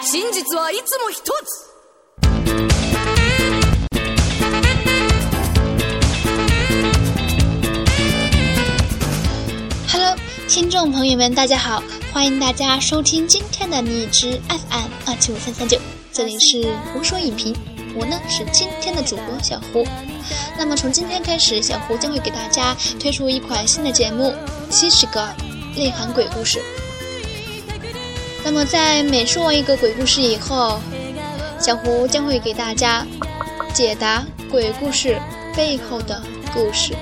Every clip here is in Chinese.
真実はいつも一つ。Hello，听众朋友们，大家好，欢迎大家收听今天的荔枝 FM 二七五三三九，这里是胡说影评，我呢是今天的主播小胡。那么从今天开始，小胡将会给大家推出一款新的节目，七十个内涵鬼故事。 那么在每说完一个鬼故事以后，小胡将会给大家解答鬼故事背后的故事。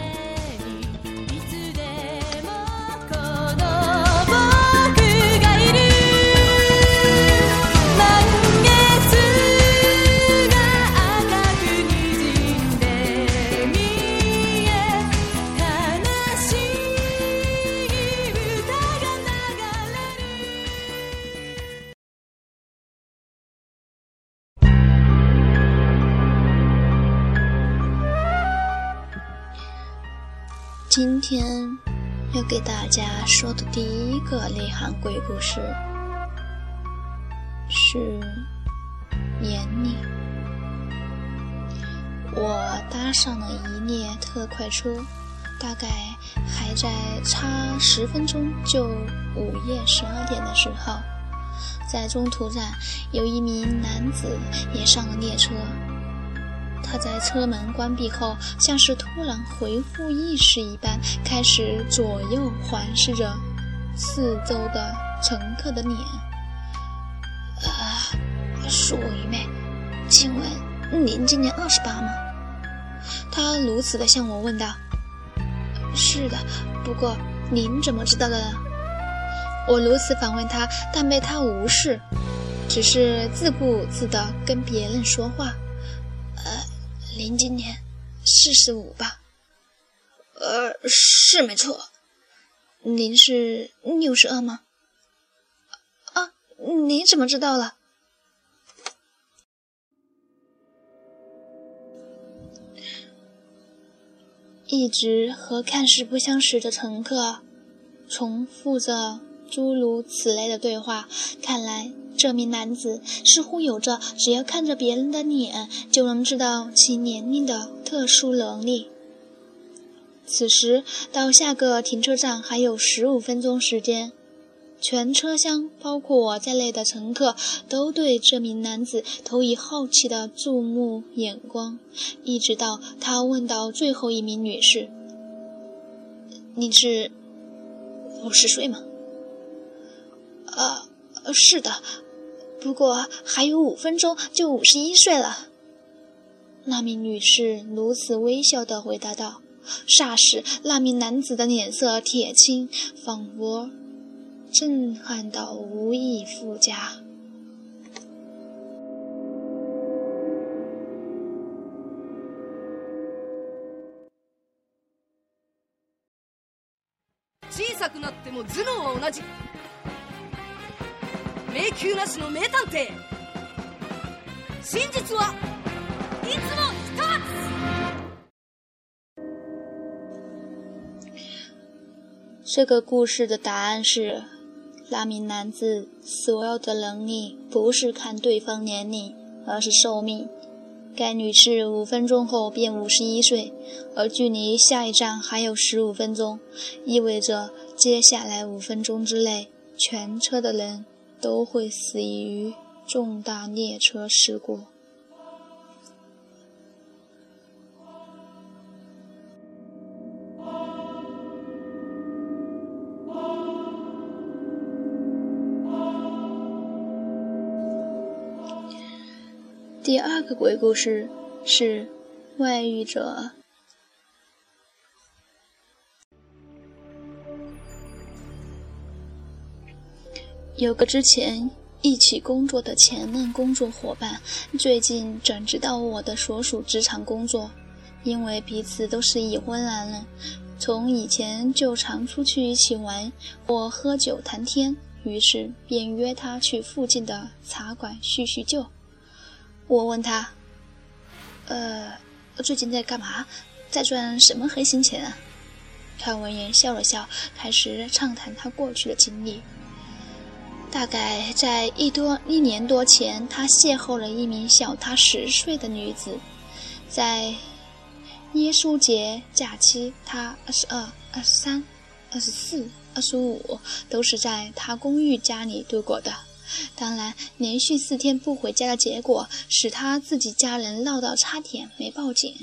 今天要给大家说的第一个内涵鬼故事是年龄。我搭上了一列特快车，大概还在差十分钟就午夜十二点的时候，在中途站有一名男子也上了列车。他在车门关闭后，像是突然恢复意识一般，开始左右环视着四周的乘客的脸。呃，恕我愚昧，请问您今年二十八吗？他如此的向我问道。是的，不过您怎么知道的呢？我如此反问他，但被他无视，只是自顾自的跟别人说话。您今年四十五吧？呃，是没错。您是六十二吗？啊，你怎么知道了？一直和看似不相识的乘客重复着诸如此类的对话，看来。这名男子似乎有着只要看着别人的脸就能知道其年龄的特殊能力。此时到下个停车站还有十五分钟时间，全车厢包括我在内的乘客都对这名男子投以好奇的注目眼光，一直到他问到最后一名女士：“你是五十岁吗？”“啊，是的。”不过还有五分钟就五十一岁了。那名女士如此微笑地回答道。霎时，那名男子的脸色铁青，仿佛震撼到无以复加。小さくなっても頭脳は同じ。 迷宮なしの名探偵真実はいつも一つ这个故事的答案是，那名男子所有的能力不是看对方年龄，而是寿命。该女士五分钟后便五十一岁，而距离下一站还有十五分钟，意味着接下来五分钟之内，全车的人。 都会死于重大列车事故。第二个鬼故事是外遇者。有个之前一起工作的前任工作伙伴，最近转职到我的所属职场工作。因为彼此都是已婚男人，从以前就常出去一起玩或喝酒谈天，于是便约他去附近的茶馆叙叙旧。我问他：“呃，最近在干嘛？在赚什么黑心钱啊？”他闻言笑了笑，开始畅谈他过去的经历。大概在一多一年多前，他邂逅了一名小他十岁的女子，在耶稣节假期，他二十二、二十三、二十四、二十五都是在他公寓家里度过的。当然，连续四天不回家的结果，使他自己家人闹到差点没报警。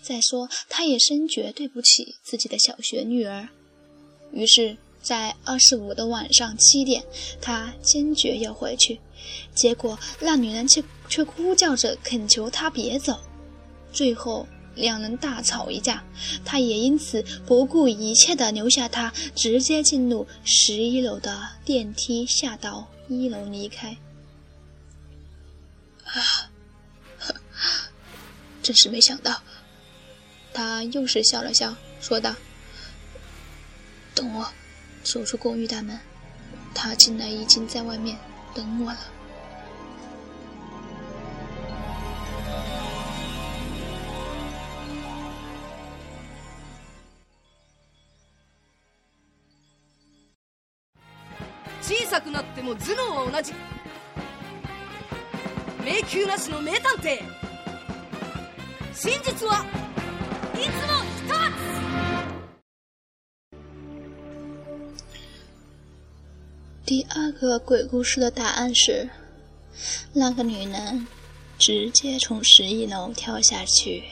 再说，他也深觉对不起自己的小学女儿，于是，在二十五的晚上七点，他坚决要回去。结果，那女人却却哭叫着恳求他别走。最后，两人大吵一架，他也因此不顾一切的留下她，直接进入十一楼的电梯，下到一楼离开。啊，真是没想到。他又是笑了笑，说道：“等我走出公寓大门，他进来已经在外面等我了。”小さくなっても頭脳は同じ。迷宮なしの名探偵。真実はいつも一つ。第二个鬼故事的答案是，那个女人直接从十一楼跳下去，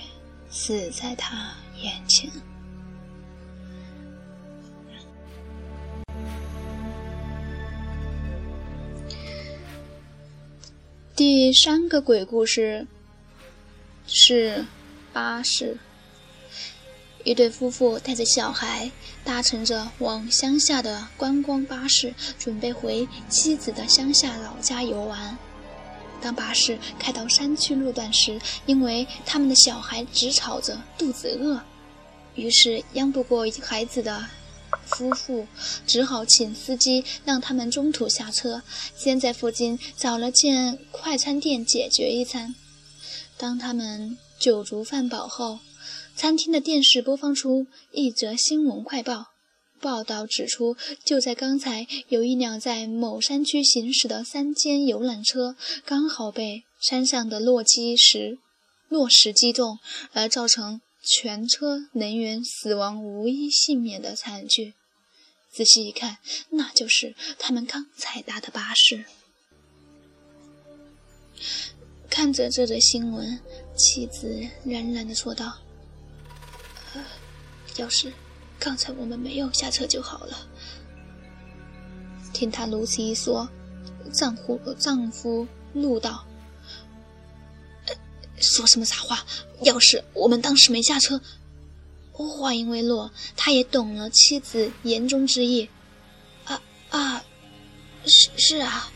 死在他眼前。第三个鬼故事是巴士。一对夫妇带着小孩，搭乘着往乡下的观光巴士，准备回妻子的乡下老家游玩。当巴士开到山区路段时，因为他们的小孩直吵着肚子饿，于是央不过孩子的。夫妇只好请司机让他们中途下车，先在附近找了间快餐店解决一餐。当他们酒足饭饱后，餐厅的电视播放出一则新闻快报，报道指出，就在刚才，有一辆在某山区行驶的三间游览车刚好被山上的落基石落石击中，而造成。全车人员死亡，无一幸免的惨剧。仔细一看，那就是他们刚才搭的巴士。看着这则新闻，妻子冉冉地说道：“要是刚才我们没有下车就好了。”听她如此一说，丈夫丈夫怒道。说什么傻话！要是我们当时没下车，话音未落，他也懂了妻子言中之意。啊啊，是是啊，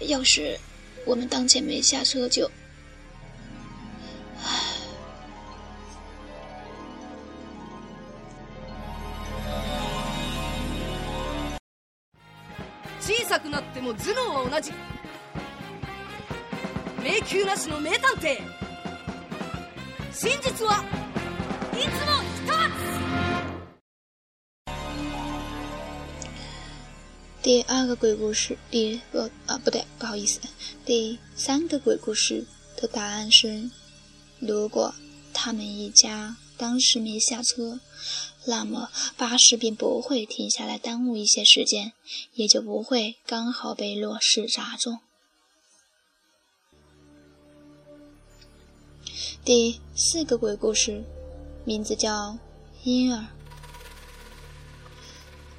要是我们当前没下车，就……も頭脳は同じ。迷宮なしの名探偵。真実はいつも第二个鬼故事，第不啊不对，不好意思，第三个鬼故事的答案是：如果他们一家当时没下车， 那么巴士便不会停下来耽误一些时间，也就不会刚好被落石砸中。第四个鬼故事，名字叫《婴儿》。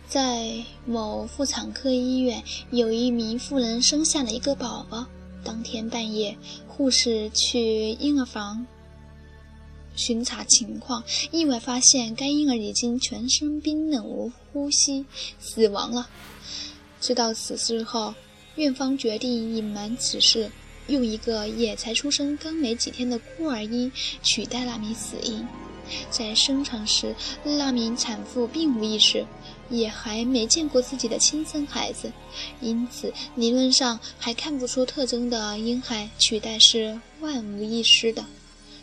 在某妇产科医院，有一名妇人生下了一个宝宝。当天半夜，护士去婴儿房巡查情况，意外发现该婴儿已经全身冰冷无呼吸，死亡了。知道此事后，院方决定隐瞒此事。用一个也才出生刚没几天的孤儿婴取代那名死婴，在生产时，那名产妇并无意识，也还没见过自己的亲生孩子，因此理论上还看不出特征的婴孩取代是万无一失的。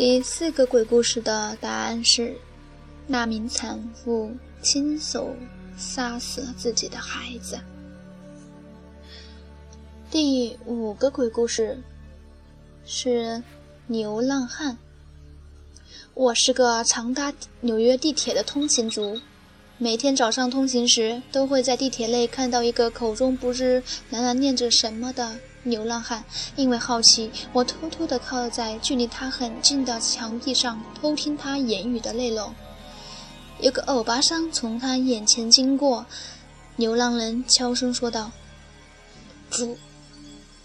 第四个鬼故事的答案是：那名产妇亲手杀死了自己的孩子。第五个鬼故事是流浪汉。我是个常搭纽约地铁的通勤族，每天早上通勤时，都会在地铁内看到一个口中不知喃喃念着什么的流浪汉。因为好奇，我偷偷地靠在距离他很近的墙壁上，偷听他言语的内容。有个欧巴桑从他眼前经过，流浪人悄声说道：“猪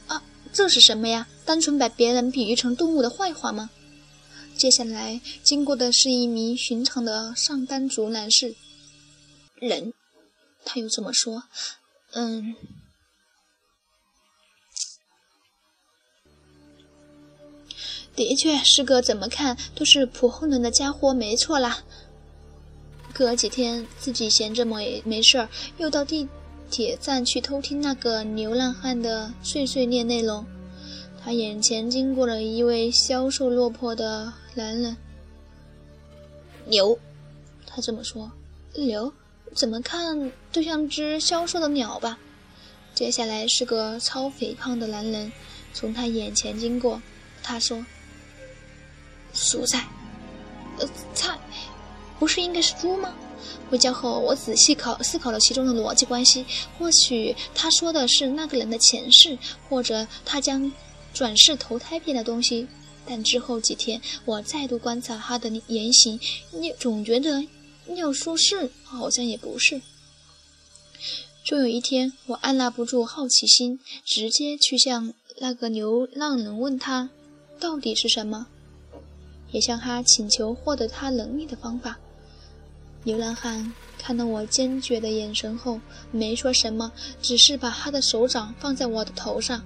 啊。”这是什么呀？单纯把别人比喻成动物的坏话吗？接下来经过的是一名寻常的上班族男士。人，他又这么说。嗯，的确是个怎么看都是普通人的家伙，没错啦。隔几天自己闲着没没事儿，又到地。铁站去偷听那个流浪汉的碎碎念内容，他眼前经过了一位消瘦落魄的男人。牛，他这么说。牛，怎么看都像只消瘦的鸟吧？接下来是个超肥胖的男人从他眼前经过，他说：“蔬菜，呃，菜，不是应该是猪吗？”回家后，我仔细考思考了其中的逻辑关系。或许他说的是那个人的前世，或者他将转世投胎变的东西。但之后几天，我再度观察他的言行，你总觉得要说是，好像也不是。终有一天，我按捺不住好奇心，直接去向那个流浪人问他，到底是什么，也向他请求获得他能力的方法。流浪汉看到我坚决的眼神后，没说什么，只是把他的手掌放在我的头上。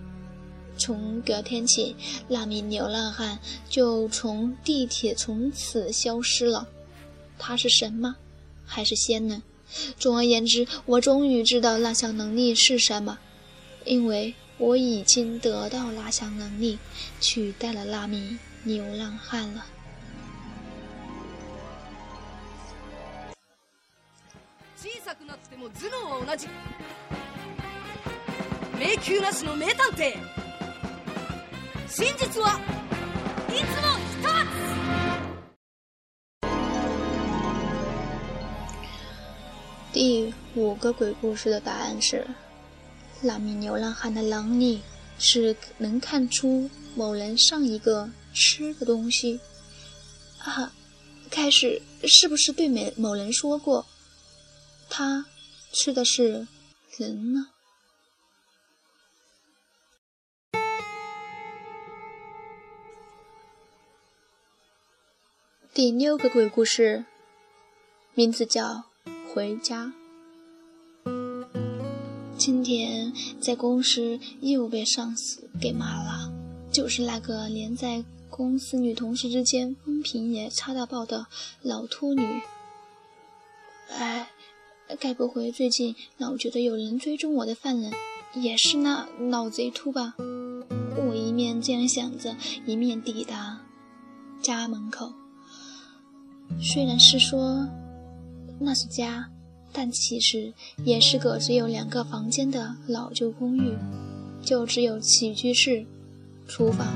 从隔天起，那名流浪汉就从地铁从此消失了。他是神吗？还是仙呢？总而言之，我终于知道那项能力是什么，因为我已经得到那项能力，取代了那名流浪汉了。くなっても頭脳は同じ迷宮なしの名探偵真実はいつも一つ第五个鬼故事的答案是：那名流浪汉的能力是能看出某人上一个吃的东西。啊，开始是不是对某某人说过？ 他吃的是人呢。第六个鬼故事，名字叫《回家》。今天在公司又被上司给骂了，就是那个连在公司女同事之间风评也差到爆的老秃女。哎。该不会最近老觉得有人追踪我的犯人也是那老贼秃吧？我一面这样想着，一面抵达家门口。虽然是说那是家，但其实也是个只有两个房间的老旧公寓，就只有起居室、厨房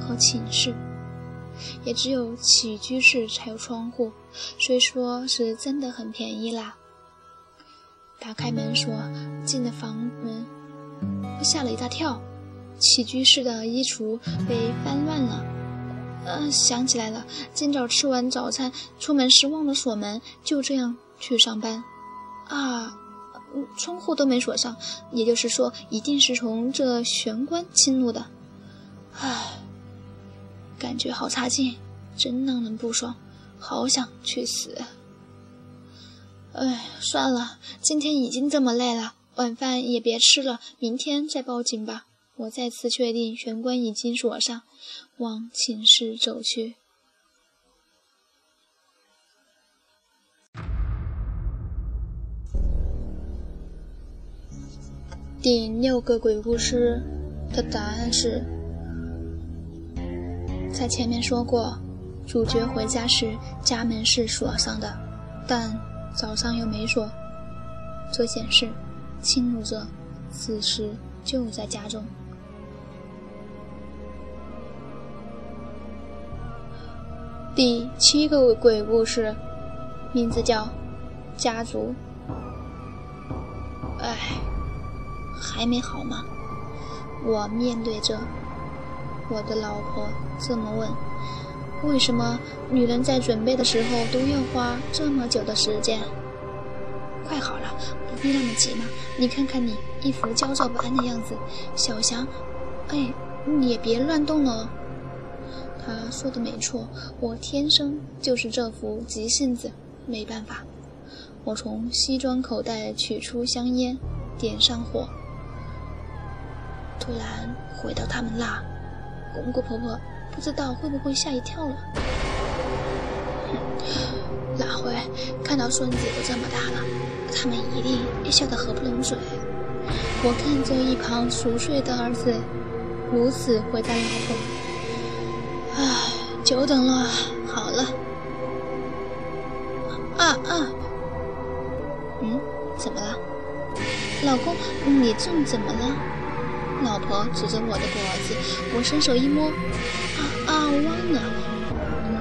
和寝室，也只有起居室才有窗户，虽说是真的很便宜啦。打开门锁：“进了房门，吓了一大跳。起居室的衣橱被翻乱了。嗯，想起来了，今早吃完早餐出门时忘了锁门，就这样去上班。啊，窗户都没锁上，也就是说，一定是从这玄关侵入的。唉，感觉好差劲，真让人不爽，好想去死。”哎，算了，今天已经这么累了，晚饭也别吃了，明天再报警吧。我再次确定玄关已经锁上，往寝室走去。第六个鬼故事的答案是，在前面说过，主角回家时家门是锁上的，但早上又没说，这显示侵入者此时就在家中。第七个鬼故事，名字叫《家族》。唉。还没好吗？我面对着我的老婆这么问：“为什么女人在准备的时候都要花这么久的时间？”快好了，不必那么急嘛。你看看你一副焦躁不安的样子，小翔，哎，你也别乱动了。他说的没错，我天生就是这副急性子，没办法。我从西装口袋取出香烟，点上火。突然回到他们那，公公婆婆不知道会不会吓一跳了。哪会看到孙子都这么大了，他们一定也笑得合不拢嘴。我看着一旁熟睡的儿子，如此回答老婆：“唉，久等了，好了。”啊啊！嗯，怎么了，老公？你这怎么了？老婆指着我的脖子，我伸手一摸，啊啊，忘了！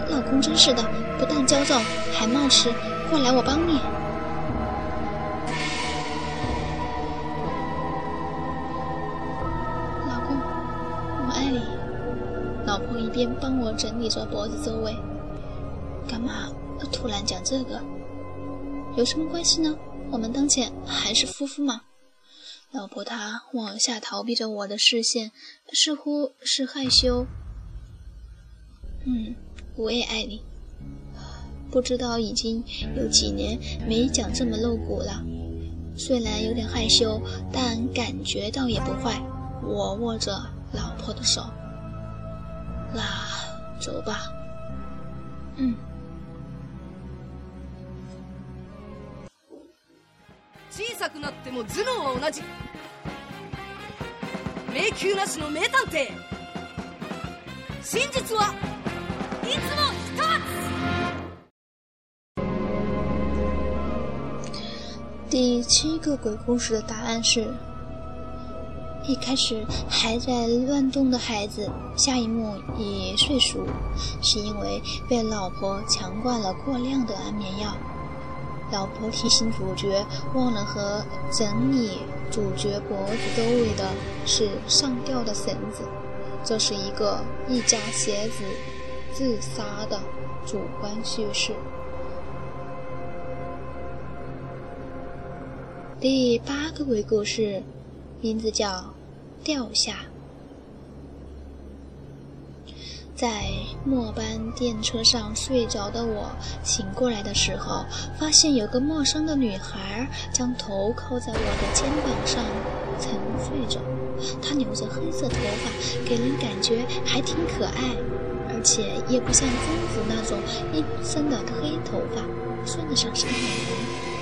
老公真是的，不但焦躁，还冒失。过来，我帮你。老公，我爱你。老婆一边帮我整理着脖子周围，干嘛突然讲这个？有什么关系呢？我们当前还是夫妇吗。老婆，她往下逃避着我的视线，似乎是害羞。嗯，我也爱你。不知道已经有几年没讲这么露骨了，虽然有点害羞，但感觉倒也不坏。我握着老婆的手，那走吧。嗯。くなっても頭脳は同じ迷宮なしの名探偵真実はいつも一つ第七个鬼故事的答案是：一开始还在乱动的孩子，下一幕已睡熟，是因为被老婆强灌了过量的安眠药。 老婆提醒主角，忘了和整理主角脖子周围的是上吊的绳子。这是一个一家鞋子自杀的主观叙事。第八个鬼故事，名字叫《掉下》。在末班电车上睡着的我，醒过来的时候，发现有个陌生的女孩将头靠在我的肩膀上沉睡着。她留着黑色头发，给人感觉还挺可爱，而且也不像贞子那种阴森的黑头发，算得上是个美人。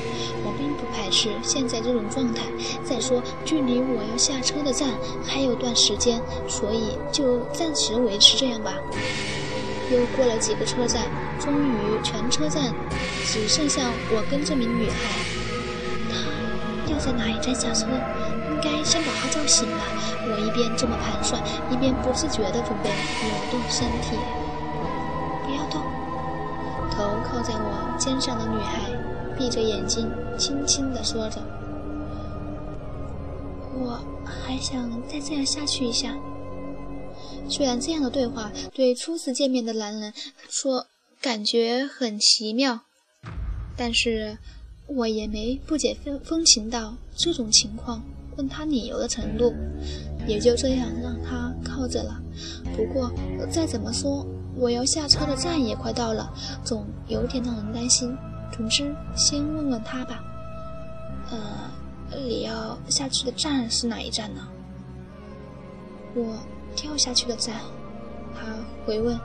我并不排斥现在这种状态。再说，距离我要下车的站还有段时间，所以就暂时维持这样吧。又过了几个车站，终于全车站只剩下我跟这名女孩。她要在哪一站下车？应该先把她叫醒吧。我一边这么盘算，一边不自觉地准备扭动身体。不要动，头靠在我肩上的女孩。闭着眼睛，轻轻地说着：“我还想再这样下去一下。”虽然这样的对话对初次见面的男人说感觉很奇妙，但是我也没不解风风情到这种情况问他理由的程度，也就这样让他靠着了。不过再怎么说，我要下车的站也快到了，总有点让人担心。总之，先问问他吧。呃，你要下去的站是哪一站呢？我跳下去的站。他回问：“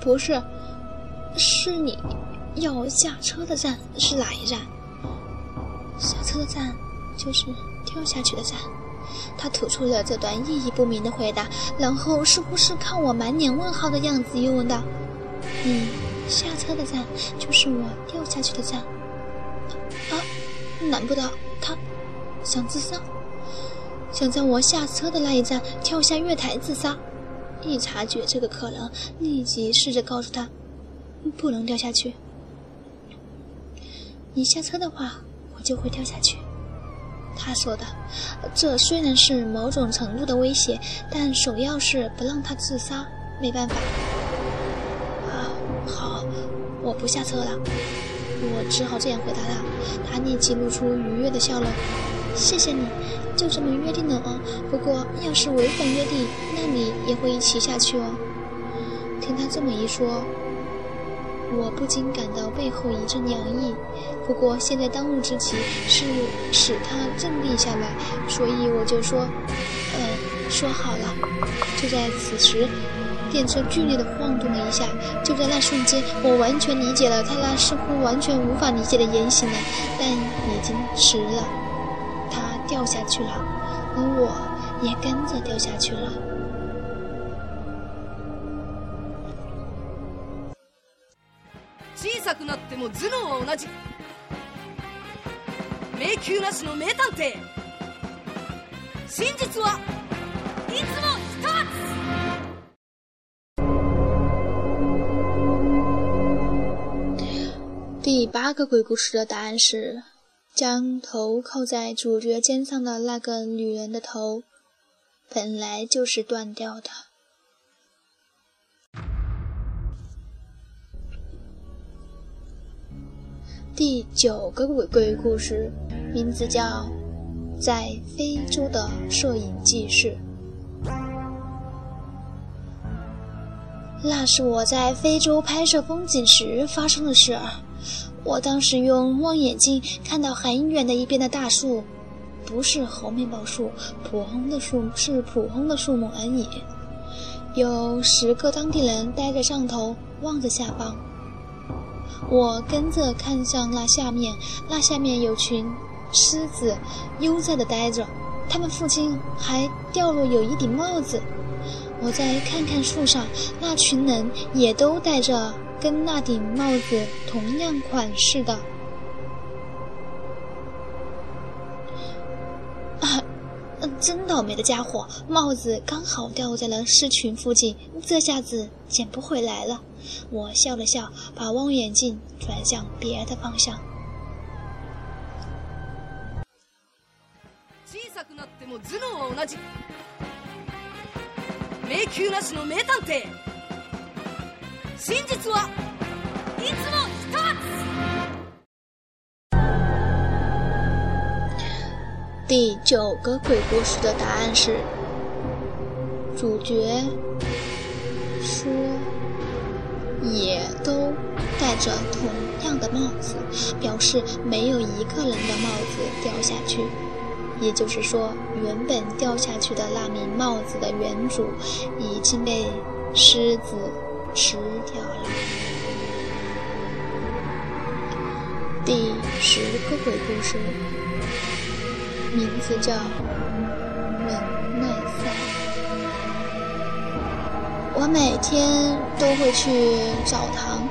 不是，是你要下车的站是哪一站？下车的站就是跳下去的站。”他吐出了这段意义不明的回答，然后似乎是看我满脸问号的样子，又问道：“你下车的站就是我掉下去的站？啊？难不道他想自杀？想在我下车的那一站跳下月台自杀？”一察觉这个可能，立即试着告诉他：“不能掉下去。你下车的话，我就会掉下去。”他说的，这虽然是某种程度的威胁，但首要是不让他自杀。没办法，好，我不下车了。我只好这样回答他。他立即露出愉悦的笑容。谢谢你，就这么约定了哦。不过要是违反约定，那你也会一起下去哦。听他这么一说。我不禁感到背后一阵凉意，不过现在当务之急是使他镇定下来，所以我就说：“呃，说好了。”就在此时，电车剧烈的晃动了一下。就在那瞬间，我完全理解了他那似乎完全无法理解的言行了，但已经迟了。他掉下去了，而我也跟着掉下去了。さくなっても頭脳は同じ迷宮なしの名探偵真実はいつも一つ 第八个鬼故事的答案是：将头靠在主角肩上的那个女人的头，本来就是断掉的。第九个鬼鬼故事，名字叫《在非洲的摄影记事》。那是我在非洲拍摄风景时发生的事儿。我当时用望远镜看到很远的一边的大树，不是猴面包树，普通的树是普通的树木而已。有十个当地人待在上头，望着下方。我跟着看向那下面，那下面有群狮子悠哉地待着，它们附近还掉落有一顶帽子。我再看看树上，那群人也都戴着跟那顶帽子同样款式的。啊，真倒霉的家伙，帽子刚好掉在了狮群附近，这下子捡不回来了。我笑了笑，把望远镜转向别的方向。小さくなっても頭脳は同じ。迷宮なしの名探偵。 真実はいつも一つ。第九个鬼故事的答案是：主角说。也都戴着同样的帽子，表示没有一个人的帽子掉下去。也就是说，原本掉下去的那名帽子的原主已经被狮子 吃掉了。第十个鬼故事，名字叫忍耐赛。我每天都会去澡堂，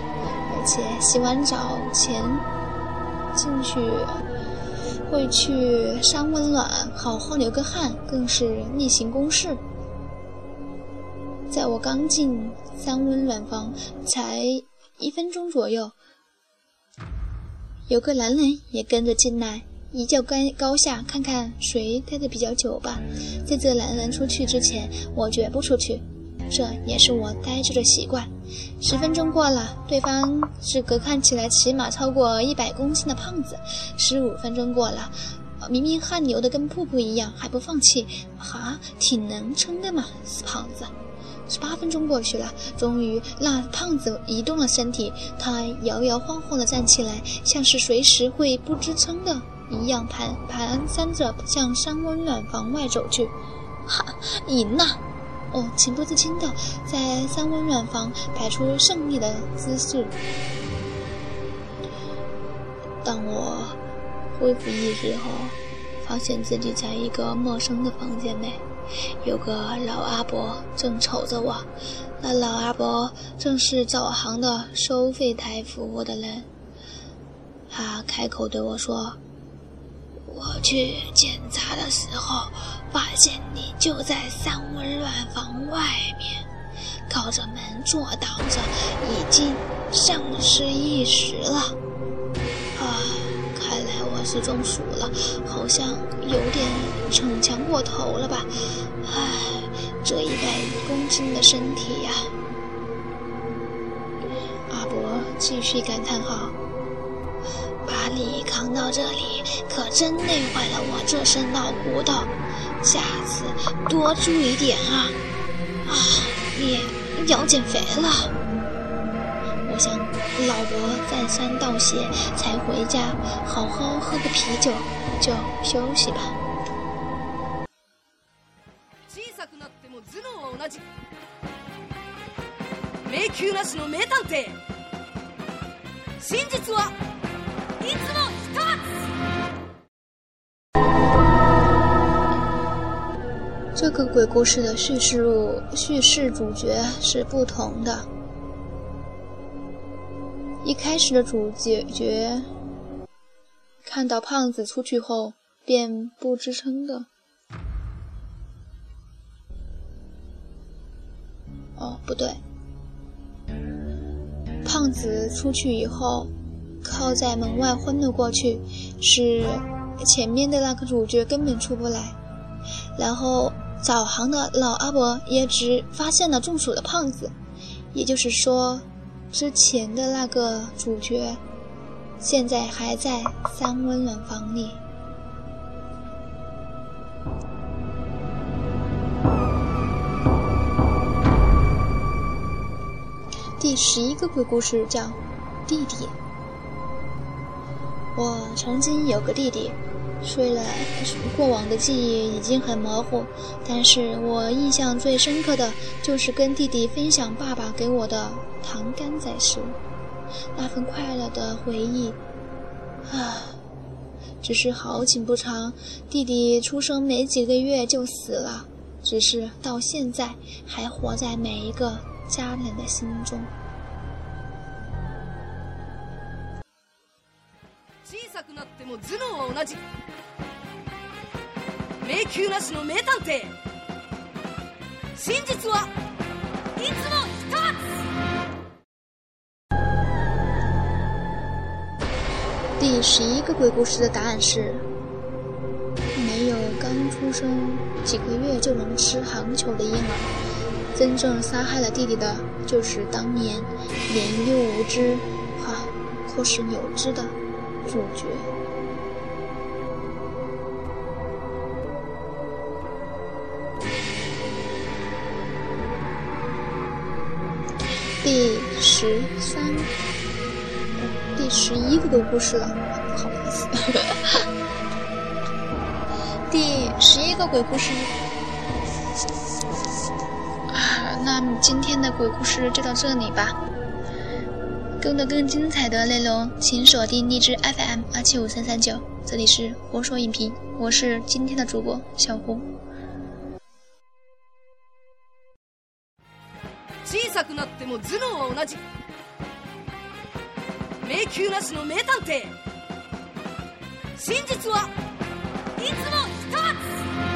而且洗完澡前进去会去扇温暖，好好流个汗，更是例行公事。在我刚进三温暖房才一分钟左右，有个男人也跟着进来，一较高高下，看看谁待的比较久吧。在这男人出去之前，我绝不出去。这也是我呆着的习惯。十分钟过了，对方是个看起来起码超过一百公斤的胖子。十五分钟过了，明明汗流的跟瀑布一样，还不放弃，哈，挺能撑的嘛，死胖子。十八分钟过去了，终于那胖子移动了身体，他摇摇晃晃地站起来，像是随时会不支撑的一样，盘盘跚着向山温暖房外走去。哈，赢了！我情不自禁的在三温暖房摆出胜利的姿势。当我恢复意识后，发现自己在一个陌生的房间内，有个老阿伯正瞅着我。那老阿伯正是早航的收费台服务的人。他开口对我说：“我去检查的时候，发现你就在三温暖房外面，靠着门坐挡着，已经丧失意识了。是中暑了，好像有点逞强过头了吧？唉，这一百公斤的身体呀！”阿伯继续感叹号。把你扛到这里，可真累坏了我这身老骨头。下次多注意点啊！啊，你要减肥了。我想老伯再三道谢，才回家好好喝个啤酒，就休息吧。迷宮なしの名探偵。真実は。这个鬼故事的叙事路叙事主角是不同的。 一开始的主角看到胖子出去后，便不支撑的。哦，不对，胖子出去以后。靠在门外昏了过去，是前面的那个主角根本出不来。然后早航的老阿伯也只发现了中暑的胖子，也就是说，之前的那个主角现在还在三温暖房里。第十一个鬼故事叫弟弟。我曾经有个弟弟，虽然过往的记忆已经很模糊，但是我印象最深刻的就是跟弟弟分享爸爸给我的糖干仔时，那份快乐的回忆。啊，只是好景不长，弟弟出生没几个月就死了，只是到现在还活在每一个家人的心中。も頭脳は同じ 迷宮なしの名探偵真実はいつも一つ第十一个鬼故事的答案是：没有刚出生几个月就能吃hàng球的婴儿，真正杀害了弟弟的，就是当年年幼无知、哈或是有知的主角。 第十三，第十一个鬼故事了，不好意思。第十一个鬼故事啊，那今天的鬼故事就到这里吧。更多更精彩的内容，请锁定荔枝 FM 二七五三三九，这里是活说影评，我是今天的主播小胡。ても頭脳は同じ迷宮なしの名探偵。真実はいつも一つ。